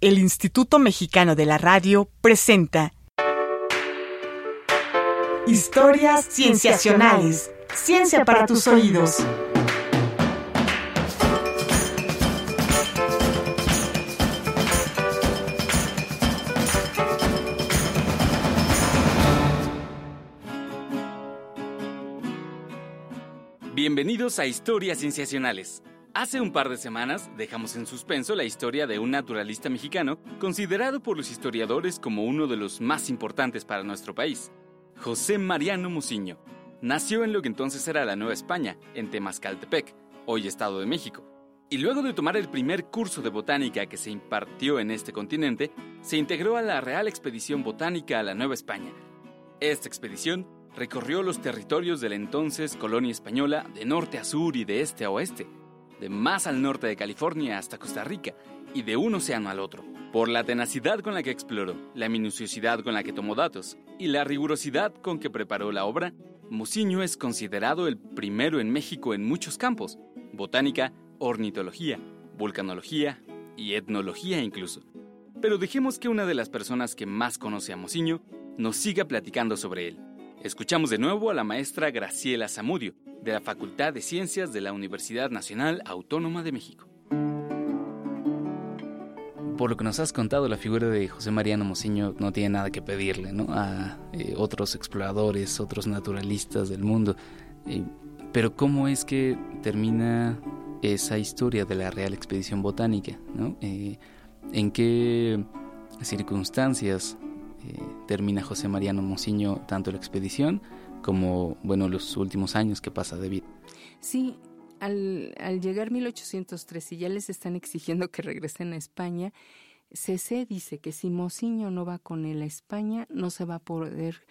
el Instituto Mexicano de la Radio presenta Historias Cienciacionales. Ciencia para tus oídos. Bienvenidos a Historias Cienciacionales. Hace un par de semanas dejamos en suspenso la historia de un naturalista mexicano considerado por los historiadores como uno de los más importantes para nuestro país, José Mariano Muciño. Nació en lo que entonces era la Nueva España, en Temascaltepec, hoy Estado de México. Y luego de tomar el primer curso de botánica que se impartió en este continente, se integró a la Real Expedición Botánica a la Nueva España. Esta expedición recorrió los territorios de la entonces colonia española de norte a sur y de este a oeste de más al norte de California hasta Costa Rica y de un océano al otro. Por la tenacidad con la que exploró, la minuciosidad con la que tomó datos y la rigurosidad con que preparó la obra, Muciño es considerado el primero en México en muchos campos, botánica, ornitología, vulcanología y etnología incluso. Pero dejemos que una de las personas que más conoce a Muciño nos siga platicando sobre él. Escuchamos de nuevo a la maestra Graciela Zamudio, de la Facultad de Ciencias de la Universidad Nacional Autónoma de México. Por lo que nos has contado, la figura de José Mariano Mociño no tiene nada que pedirle ¿no? a eh, otros exploradores, otros naturalistas del mundo. Eh, pero ¿cómo es que termina esa historia de la Real Expedición Botánica? ¿no? Eh, ¿En qué circunstancias termina José Mariano Mociño tanto la expedición como, bueno, los últimos años que pasa de vida. Sí, al, al llegar 1803 y ya les están exigiendo que regresen a España, CC dice que si Mociño no va con él a España, no se va a poder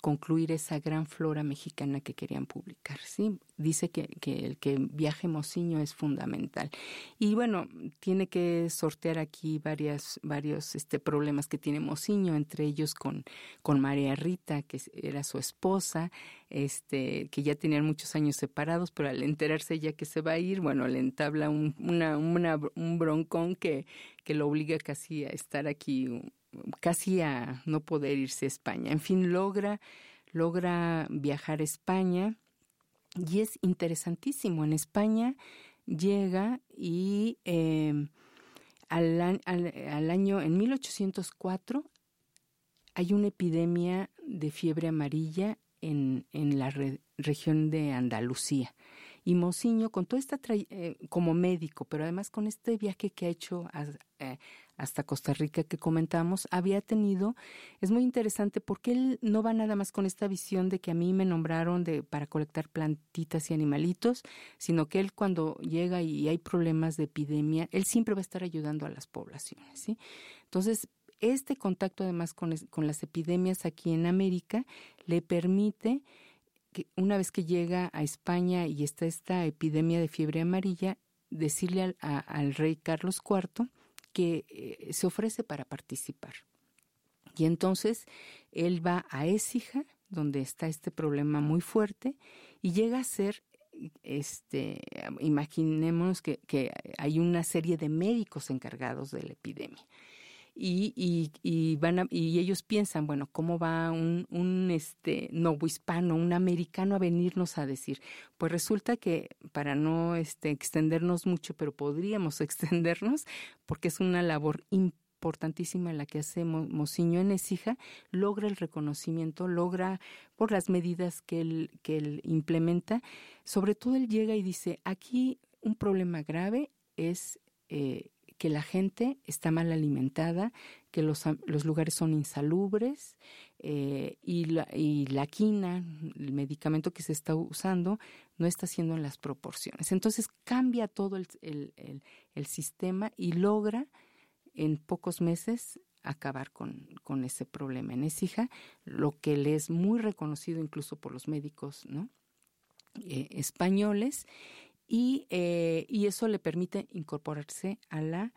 concluir esa gran flora mexicana que querían publicar. ¿sí? Dice que, que el que viaje Mociño es fundamental. Y bueno, tiene que sortear aquí varias, varios este, problemas que tiene Mociño, entre ellos con, con María Rita, que era su esposa, este, que ya tenían muchos años separados, pero al enterarse ya que se va a ir, bueno, le entabla un, una, un broncón que, que lo obliga casi a estar aquí casi a no poder irse a España. En fin, logra, logra viajar a España y es interesantísimo. En España llega y em, al, al, año, en 1804, hay una epidemia de fiebre amarilla en, en la región de Andalucía. Y Mociño, con toda esta, eh, como médico, pero además con este viaje que ha hecho eh, hasta Costa Rica que comentamos, había tenido, es muy interesante porque él no va nada más con esta visión de que a mí me nombraron de, para colectar plantitas y animalitos, sino que él cuando llega y hay problemas de epidemia, él siempre va a estar ayudando a las poblaciones, ¿sí? Entonces, este contacto además con, las epidemias aquí en América le permite una vez que llega a España y está esta epidemia de fiebre amarilla, decirle al, rey Carlos IV que eh, se ofrece para participar. Y entonces él va a Écija, donde está este problema muy fuerte, y llega a ser, este, imaginemos que hay una serie de médicos encargados de la epidemia y, y, y, van y ellos piensan, bueno, ¿cómo va un, un este hispano, un americano a venirnos a decir? Pues resulta que para no este, extendernos mucho, pero podríamos extendernos, porque es una labor importantísima la que hace Mociño en Ecija, logra el reconocimiento, logra por las medidas que él, que él implementa, sobre todo él llega y dice, aquí un problema grave es eh, que la gente está mal alimentada, que los, los lugares son insalubres eh, y, la, y la quina, el medicamento que se está usando, no está haciendo en las proporciones. Entonces cambia todo el, el, el, sistema y logra en pocos meses acabar con, con ese problema en Écija, lo que le es muy reconocido incluso por los médicos ¿no? Eh, españoles y, eh, y eso le permite incorporarse a la,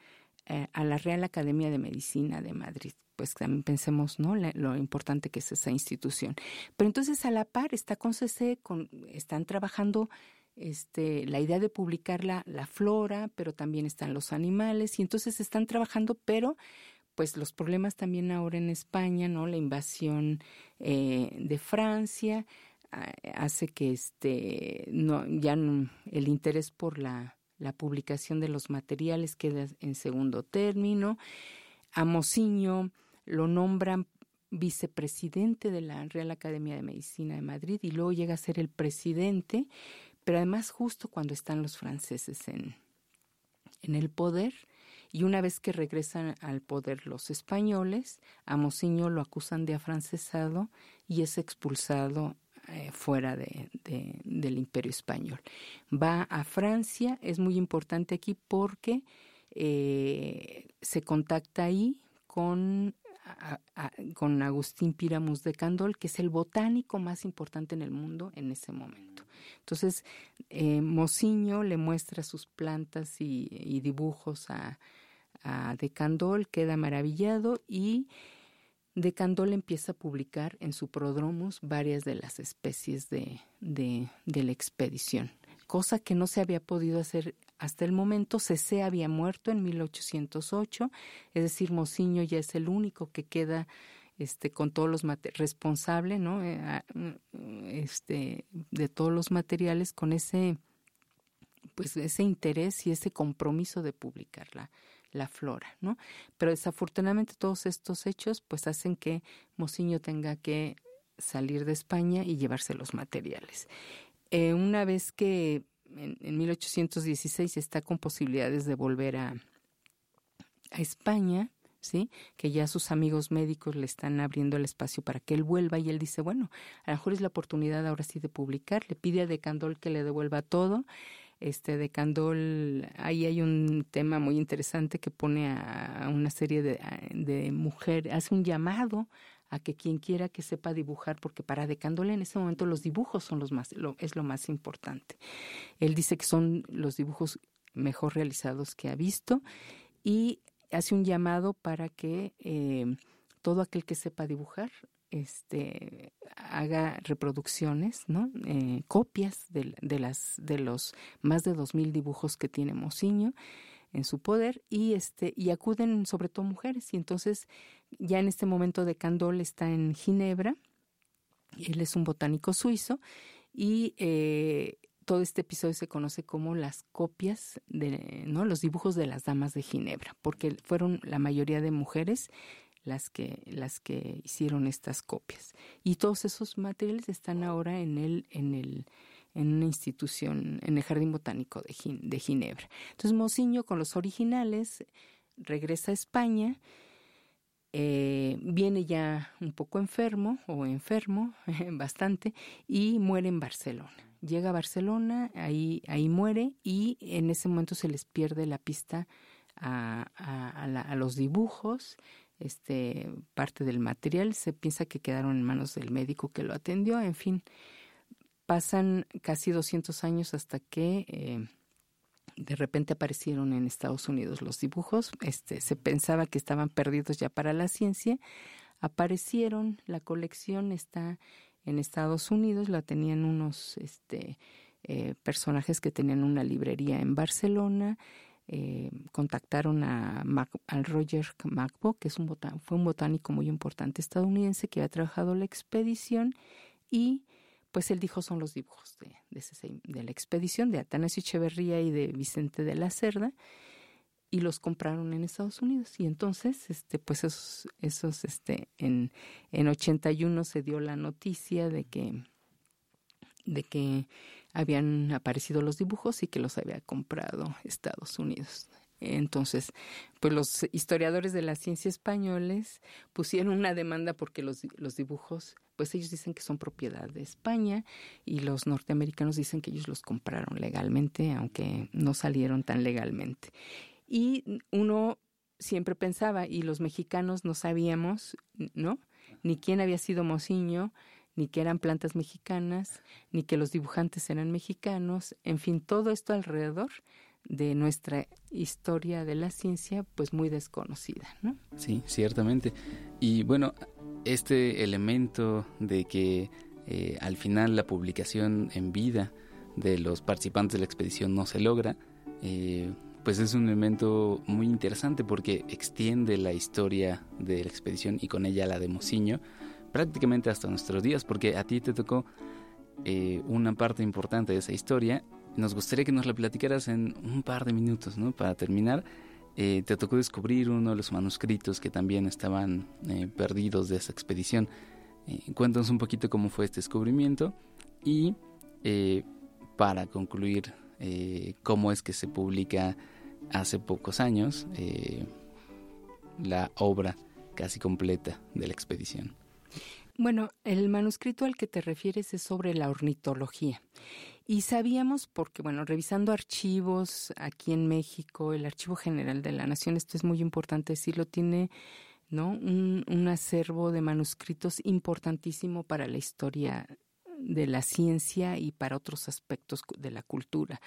eh, a la Real Academia de Medicina de Madrid. Pues también pensemos ¿no? lo importante que es esa institución. Pero entonces a la par está con CC, con, están trabajando este, la idea de publicar la, la flora, pero también están los animales, y entonces están trabajando, pero pues los problemas también ahora en España, ¿no? La invasión eh, de Francia hace que este no ya el interés por la, la publicación de los materiales queda en segundo término. A Mociño lo nombran vicepresidente de la Real Academia de Medicina de Madrid y luego llega a ser el presidente, pero además justo cuando están los franceses en, en el poder y una vez que regresan al poder los españoles, a Mociño lo acusan de afrancesado y es expulsado eh, fuera de, del imperio español. Va a Francia, es muy importante aquí porque eh, se contacta ahí con, con Agustín Píramus de Candol, que es el botánico más importante en el mundo en ese momento. Entonces, eh, le muestra sus plantas y dibujos a, a De Candol, queda maravillado y De Candol empieza a publicar en su prodromos varias de las especies de, de, la expedición, cosa que no se había podido hacer hasta el momento. Cecé había muerto en 1808, es decir, Mociño ya es el único que queda este, con todos los responsable, ¿no? Eh, este, de todos los materiales con ese pues ese interés y ese compromiso de publicarla la flora, ¿no? Pero desafortunadamente todos estos hechos pues hacen que Mociño tenga que salir de España y llevarse los materiales. Eh, una vez que en, en, 1816 está con posibilidades de volver a, a España, ¿sí? Que ya sus amigos médicos le están abriendo el espacio para que él vuelva y él dice, bueno, a lo mejor es la oportunidad ahora sí de publicar, le pide a Decandol que le devuelva todo este de Candol, ahí hay un tema muy interesante que pone a, una serie de, mujeres, hace un llamado a que quien quiera que sepa dibujar, porque para De Candol en ese momento los dibujos son los más, lo, es lo más importante. Él dice que son los dibujos mejor realizados que ha visto y hace un llamado para que eh, todo aquel que sepa dibujar este haga reproducciones, ¿no? Eh, copias de, de, las de los más de dos mil dibujos que tiene Mociño en su poder y este y acuden sobre todo mujeres y entonces ya en este momento de Candol está en Ginebra él es un botánico suizo y eh, todo este episodio se conoce como las copias de no los dibujos de las damas de Ginebra porque fueron la mayoría de mujeres las que, las que hicieron estas copias. Y todos esos materiales están ahora en el, en el, en una institución, en el Jardín Botánico de, de Ginebra. Entonces Mociño con los originales regresa a España, eh, viene ya un poco enfermo o enfermo bastante y muere en Barcelona. Llega a Barcelona, ahí, ahí muere y en ese momento se les pierde la pista a, a los dibujos este, parte del material. Se piensa que quedaron en manos del médico que lo atendió. En fin, pasan casi 200 años hasta que eh, de repente aparecieron en Estados Unidos los dibujos. Este, se pensaba que estaban perdidos ya para la ciencia. Aparecieron, la colección está en Estados Unidos, la tenían unos este, eh, personajes que tenían una librería en Barcelona eh, contactaron a Roger Macbo, que es un fue un botánico muy importante estadounidense que había trabajado la expedición y pues él dijo son los dibujos de, de, la expedición de Atanasio Echeverría y de Vicente de la Cerda y los compraron en Estados Unidos y entonces este pues esos esos este en en 81 se dio la noticia de que de que habían aparecido los dibujos y que los había comprado Estados Unidos. Entonces, pues los historiadores de la ciencia españoles pusieron una demanda porque los, los dibujos, pues ellos dicen que son propiedad de España y los norteamericanos dicen que ellos los compraron legalmente, aunque no salieron tan legalmente. Y uno siempre pensaba, y los mexicanos no sabíamos, ¿no? Ni quién había sido Mociño, ni que eran plantas mexicanas, ni que los dibujantes eran mexicanos, en fin, todo esto alrededor de nuestra historia de la ciencia, pues muy desconocida, ¿no? Sí, ciertamente. Y bueno, este elemento de que eh, al final la publicación en vida de los participantes de la expedición no se logra, pues es un elemento muy interesante porque extiende la historia de la expedición y con ella la de Mociño prácticamente hasta nuestros días, porque a ti te tocó eh, una parte importante de esa historia. Nos gustaría que nos la platicaras en un par de minutos, ¿no? Para terminar, eh, te tocó descubrir uno de los manuscritos que también estaban eh, perdidos de esa expedición. cuéntanos un poquito cómo fue este descubrimiento y para concluir, cómo es que se publica hace pocos años la obra casi completa de la expedición. Bueno, el manuscrito al que te refieres es sobre la ornitología. Y sabíamos, porque, bueno, revisando archivos aquí en México, el Archivo General de la Nación, esto es muy importante decirlo, tiene ¿no? un, un acervo de manuscritos importantísimo para la historia de la ciencia y para otros aspectos de la cultura.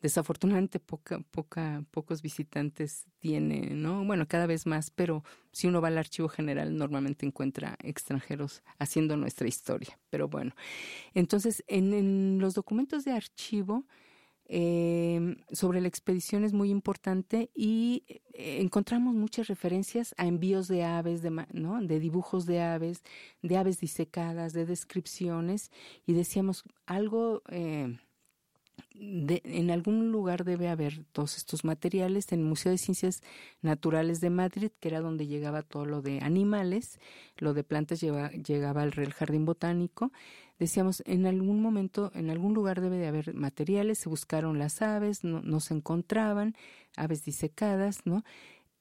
Desafortunadamente poca, poca, pocos visitantes tiene, ¿no? Bueno, cada vez más, pero si uno va al archivo general normalmente encuentra extranjeros haciendo nuestra historia. Pero bueno, entonces en, en los documentos de archivo eh, sobre la expedición es muy importante y eh, encontramos muchas referencias a envíos de aves, de, ¿no? de dibujos de aves, de aves disecadas, de descripciones y decíamos algo... Eh, en algún lugar debe haber todos estos materiales en el Museo de Ciencias Naturales de Madrid, que era donde llegaba todo lo de animales, lo de plantas llegaba al Real Jardín Botánico. Decíamos, en algún momento, en algún lugar debe de haber materiales, se buscaron las aves, no, se encontraban, aves disecadas, ¿no?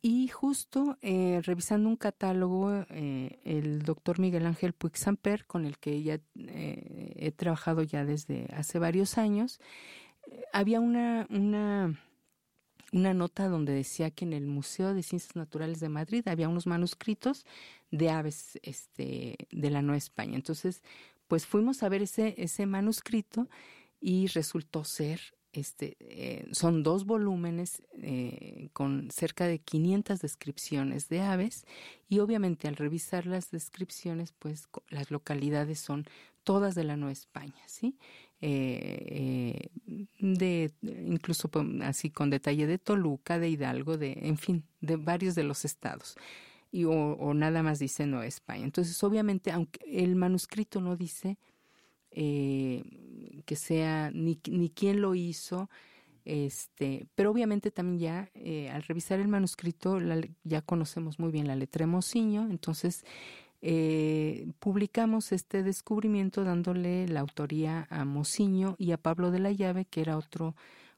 Y justo eh, revisando un catálogo, eh, el doctor Miguel Ángel Puig Samper, con el que ya eh, he trabajado ya desde hace varios años, había una, una, una nota donde decía que en el Museo de Ciencias Naturales de Madrid había unos manuscritos de aves este, de la Nueva España. Entonces, pues fuimos a ver ese, ese manuscrito y resultó ser este, eh, son dos volúmenes eh, con cerca de 500 descripciones de aves y obviamente al revisar las descripciones, pues las localidades son todas de la Nueva España, ¿sí? Eh, de incluso así con detalle de Toluca, de Hidalgo, de en fin, de varios de los estados. Y, o, nada más dice Nueva España. Entonces, obviamente, aunque el manuscrito no dice eh, que sea ni, ni quién lo hizo, este, pero obviamente también ya eh, al revisar el manuscrito ya conocemos muy bien la letra de Mociño, entonces eh, publicamos este descubrimiento dándole la autoría a Mociño y a Pablo de la Llave, que era otro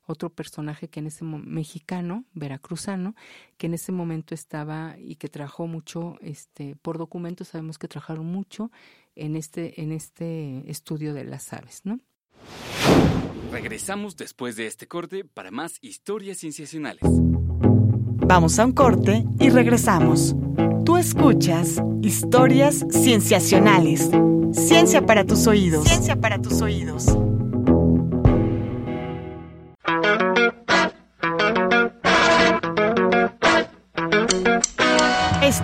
otro personaje que en ese mexicano, veracruzano, que en ese momento estaba y que trabajó mucho este por documentos, sabemos que trabajaron mucho en este en este estudio de las aves, ¿no? Regresamos después de este corte para más historias cienciacionales. Vamos a un corte y regresamos. Tú escuchas historias cienciacionales. Ciencia para tus oídos. Ciencia para tus oídos.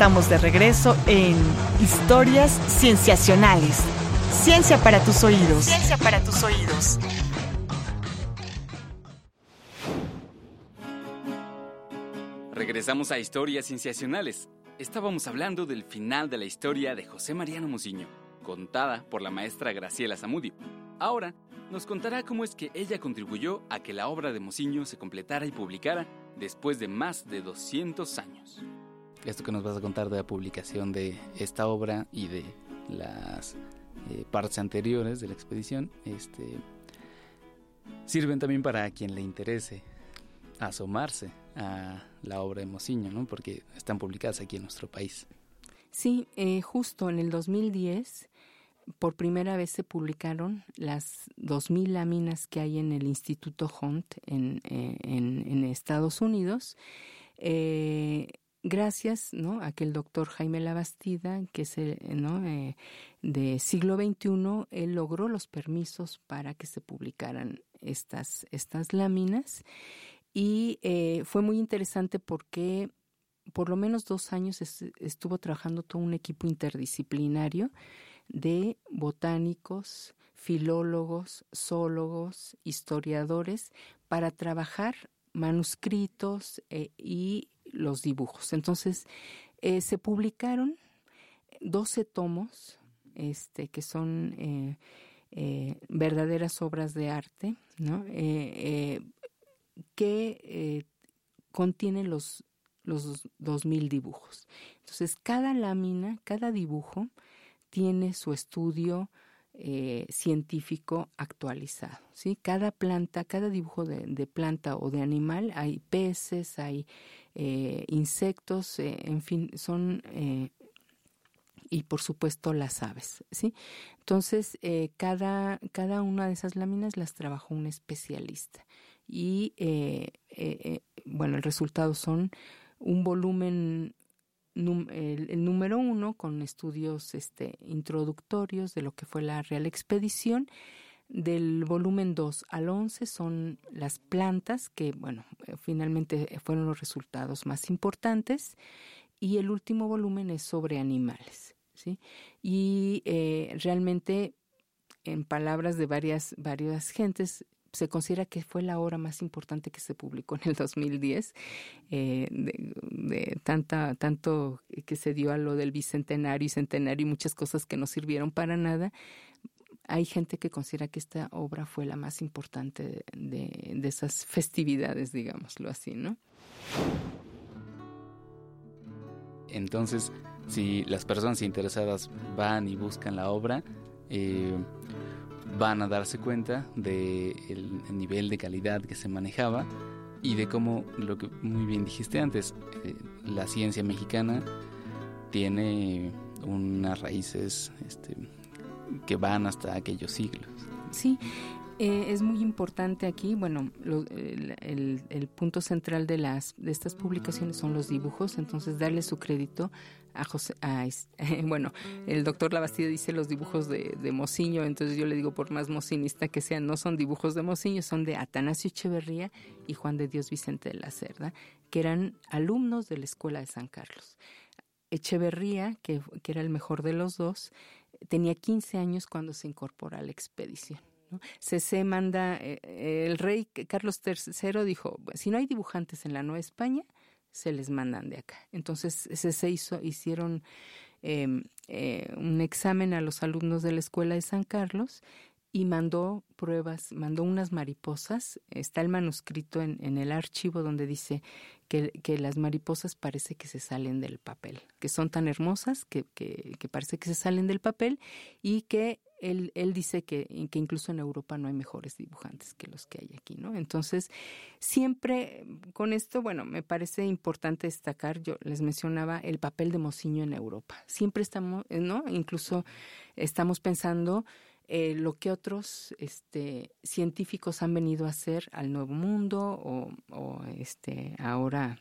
Estamos de regreso en Historias Cienciacionales. Ciencia para tus oídos. Ciencia para tus oídos. Regresamos a Historias Cienciacionales. Estábamos hablando del final de la historia de José Mariano Mociño, contada por la maestra Graciela Zamudio. Ahora nos contará cómo es que ella contribuyó a que la obra de Mociño se completara y publicara después de más de 200 años esto que nos vas a contar de la publicación de esta obra y de las eh, partes anteriores de la expedición, este, sirven también para quien le interese asomarse a la obra de Mociño, ¿no? porque están publicadas aquí en nuestro país. Sí, eh, justo en el 2010 por primera vez se publicaron las 2.000 láminas que hay en el Instituto Hunt en, eh, Estados Unidos. Gracias ¿no? a que el doctor Jaime Labastida, que es ¿no? eh, de siglo XXI, él logró los permisos para que se publicaran estas, estas láminas. Y eh, fue muy interesante porque por lo menos dos años estuvo trabajando todo un equipo interdisciplinario de botánicos, filólogos, zoólogos, historiadores, para trabajar manuscritos eh, y los dibujos. Entonces, eh, se publicaron 12 tomos, este, que son eh, verdaderas obras de arte, ¿no? que contienen los, los 2.000 dibujos. Entonces, cada lámina, cada dibujo tiene su estudio, eh, científico actualizado. ¿sí? Cada planta, cada dibujo de, planta o de animal, hay peces, hay eh, insectos, eh, en fin, son y por supuesto las aves, ¿sí? Entonces, cada, cada una de esas láminas las trabajó un especialista y, bueno, el resultado son un volumen el, número uno con estudios este, introductorios de lo que fue la Real Expedición. Del volumen 2 al 11 son las plantas, que bueno, eh, finalmente fueron los resultados más importantes. Y el último volumen es sobre animales. ¿sí? Y eh, realmente, en palabras de varias, varias gentes, se considera que fue la obra más importante que se publicó en el 2010, eh, de, tanta, tanto que se dio a lo del bicentenario y centenario y muchas cosas que no sirvieron para nada. Hay gente que considera que esta obra fue la más importante de, de esas festividades, digámoslo así, ¿no? Entonces, si las personas interesadas van y buscan la obra, eh, van a darse cuenta del el nivel de calidad que se manejaba y de cómo, lo que muy bien dijiste antes, eh, la ciencia mexicana tiene unas raíces este, que van hasta aquellos siglos. Sí, eh, es muy importante aquí, bueno, el, punto central de las de estas publicaciones son los dibujos, entonces darle su crédito a José, a, bueno, el doctor Labastida dice los dibujos de, de Mociño, entonces yo le digo por más mocinista que sean, no son dibujos de Mociño, son de Atanasio Echeverría y Juan de Dios Vicente de la Cerda, que eran alumnos de la Escuela de San Carlos. Echeverría, que, que era el mejor de los dos, tenía 15 años cuando se incorpora a la expedición. Se manda, eh, el rey Carlos III dijo, si no hay dibujantes en la Nueva España, se les mandan de acá. Entonces se hizo, hicieron em, eh, un examen a los alumnos de la escuela de San Carlos y mandó pruebas, mandó unas mariposas. Está el manuscrito en, el archivo donde dice que, que, las mariposas parece que se salen del papel, que son tan hermosas que, que, que parece que se salen del papel y que él, él dice que, que, incluso en Europa no hay mejores dibujantes que los que hay aquí, ¿no? Entonces, siempre con esto, bueno, me parece importante destacar, yo les mencionaba el papel de Mociño en Europa. Siempre estamos, ¿no? Incluso estamos pensando eh, lo que otros este, científicos han venido a hacer al Nuevo Mundo o, este, ahora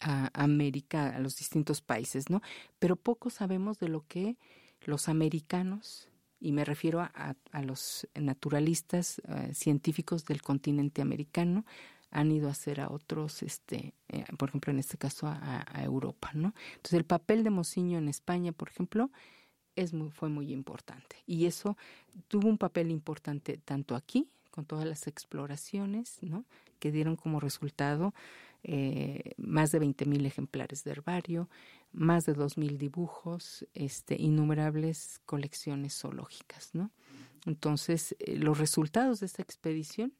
a América, a los distintos países, ¿no? Pero poco sabemos de lo que los americanos y me refiero a, los naturalistas eh, científicos del continente americano, han ido a hacer a otros, este, eh, por ejemplo, en este caso a, Europa, ¿no? Entonces, el papel de Mociño en España, por ejemplo, es muy, fue muy importante. Y eso tuvo un papel importante tanto aquí, con todas las exploraciones, ¿no? Que dieron como resultado eh, más de 20.000 ejemplares de herbario, más de 2.000 dibujos, este, innumerables colecciones zoológicas. ¿no? Entonces, eh, los resultados de esta expedición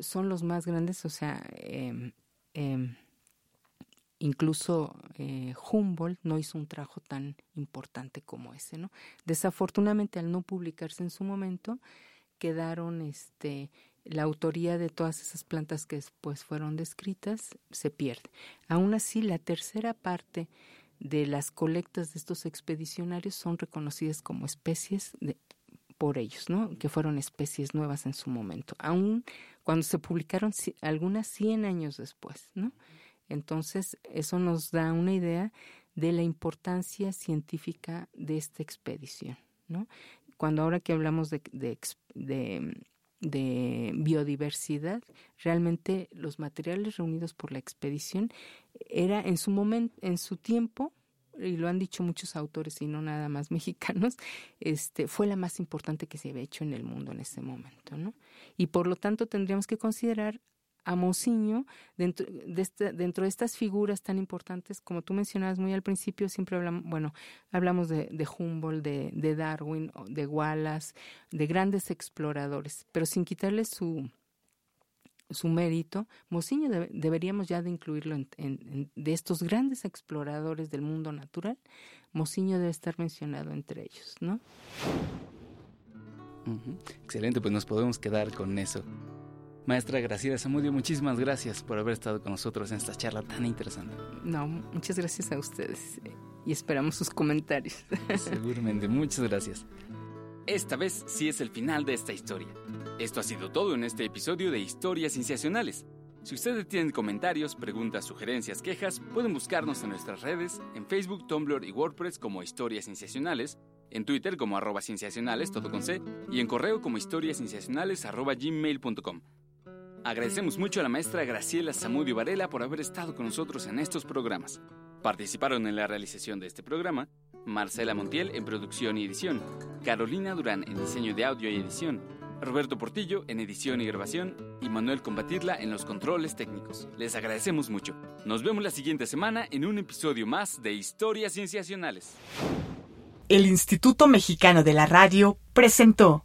son los más grandes, o sea, em, em, incluso eh, Humboldt no hizo un trabajo tan importante como ese, ¿no? Desafortunadamente, al no publicarse en su momento, quedaron este la autoría de todas esas plantas que después fueron descritas se pierde. Aún así, la tercera parte de las colectas de estos expedicionarios son reconocidas como especies de, por ellos, ¿no? Que fueron especies nuevas en su momento, aún cuando se publicaron algunas 100 años después, ¿no? Entonces, eso nos da una idea de la importancia científica de esta expedición, ¿no? Cuando ahora que hablamos de, biodiversidad, realmente los materiales reunidos por la expedición era en su momento, en su tiempo, y lo han dicho muchos autores y no nada más mexicanos, este, fue la más importante que se había hecho en el mundo en ese momento, ¿no? Y por lo tanto tendríamos que considerar a Mociño dentro de, este, dentro de estas figuras tan importantes, como tú mencionabas muy al principio, siempre hablamos, bueno, hablamos de, Humboldt, de, Darwin, de Wallace, de grandes exploradores, pero sin quitarle su, su mérito, Mociño deberíamos ya de incluirlo en, de estos grandes exploradores del mundo natural, Mociño debe estar mencionado entre ellos, ¿no? Excelente, pues nos podemos quedar con eso. Maestra Graciela Zamudio, muchísimas gracias por haber estado con nosotros en esta charla tan interesante. No, muchas gracias a ustedes eh, y esperamos sus comentarios. Seguramente, muchas gracias. Esta vez sí es el final de esta historia. Esto ha sido todo en este episodio de Historias Cienciacionales. Si ustedes tienen comentarios, preguntas, sugerencias, quejas, pueden buscarnos en nuestras redes, en Facebook, Tumblr y WordPress como Historias Cienciacionales, en Twitter como arroba cienciacionales, todo con C, y en correo como historiascienciacionales arroba gmail.com. Agradecemos mucho a la maestra Graciela Zamudio Varela por haber estado con nosotros en estos programas. Participaron en la realización de este programa Marcela Montiel en producción y edición, Carolina Durán en diseño de audio y edición, Roberto Portillo en edición y grabación y Manuel Combatirla en los controles técnicos. Les agradecemos mucho. Nos vemos la siguiente semana en un episodio más de Historias Cienciacionales. El Instituto Mexicano de la Radio presentó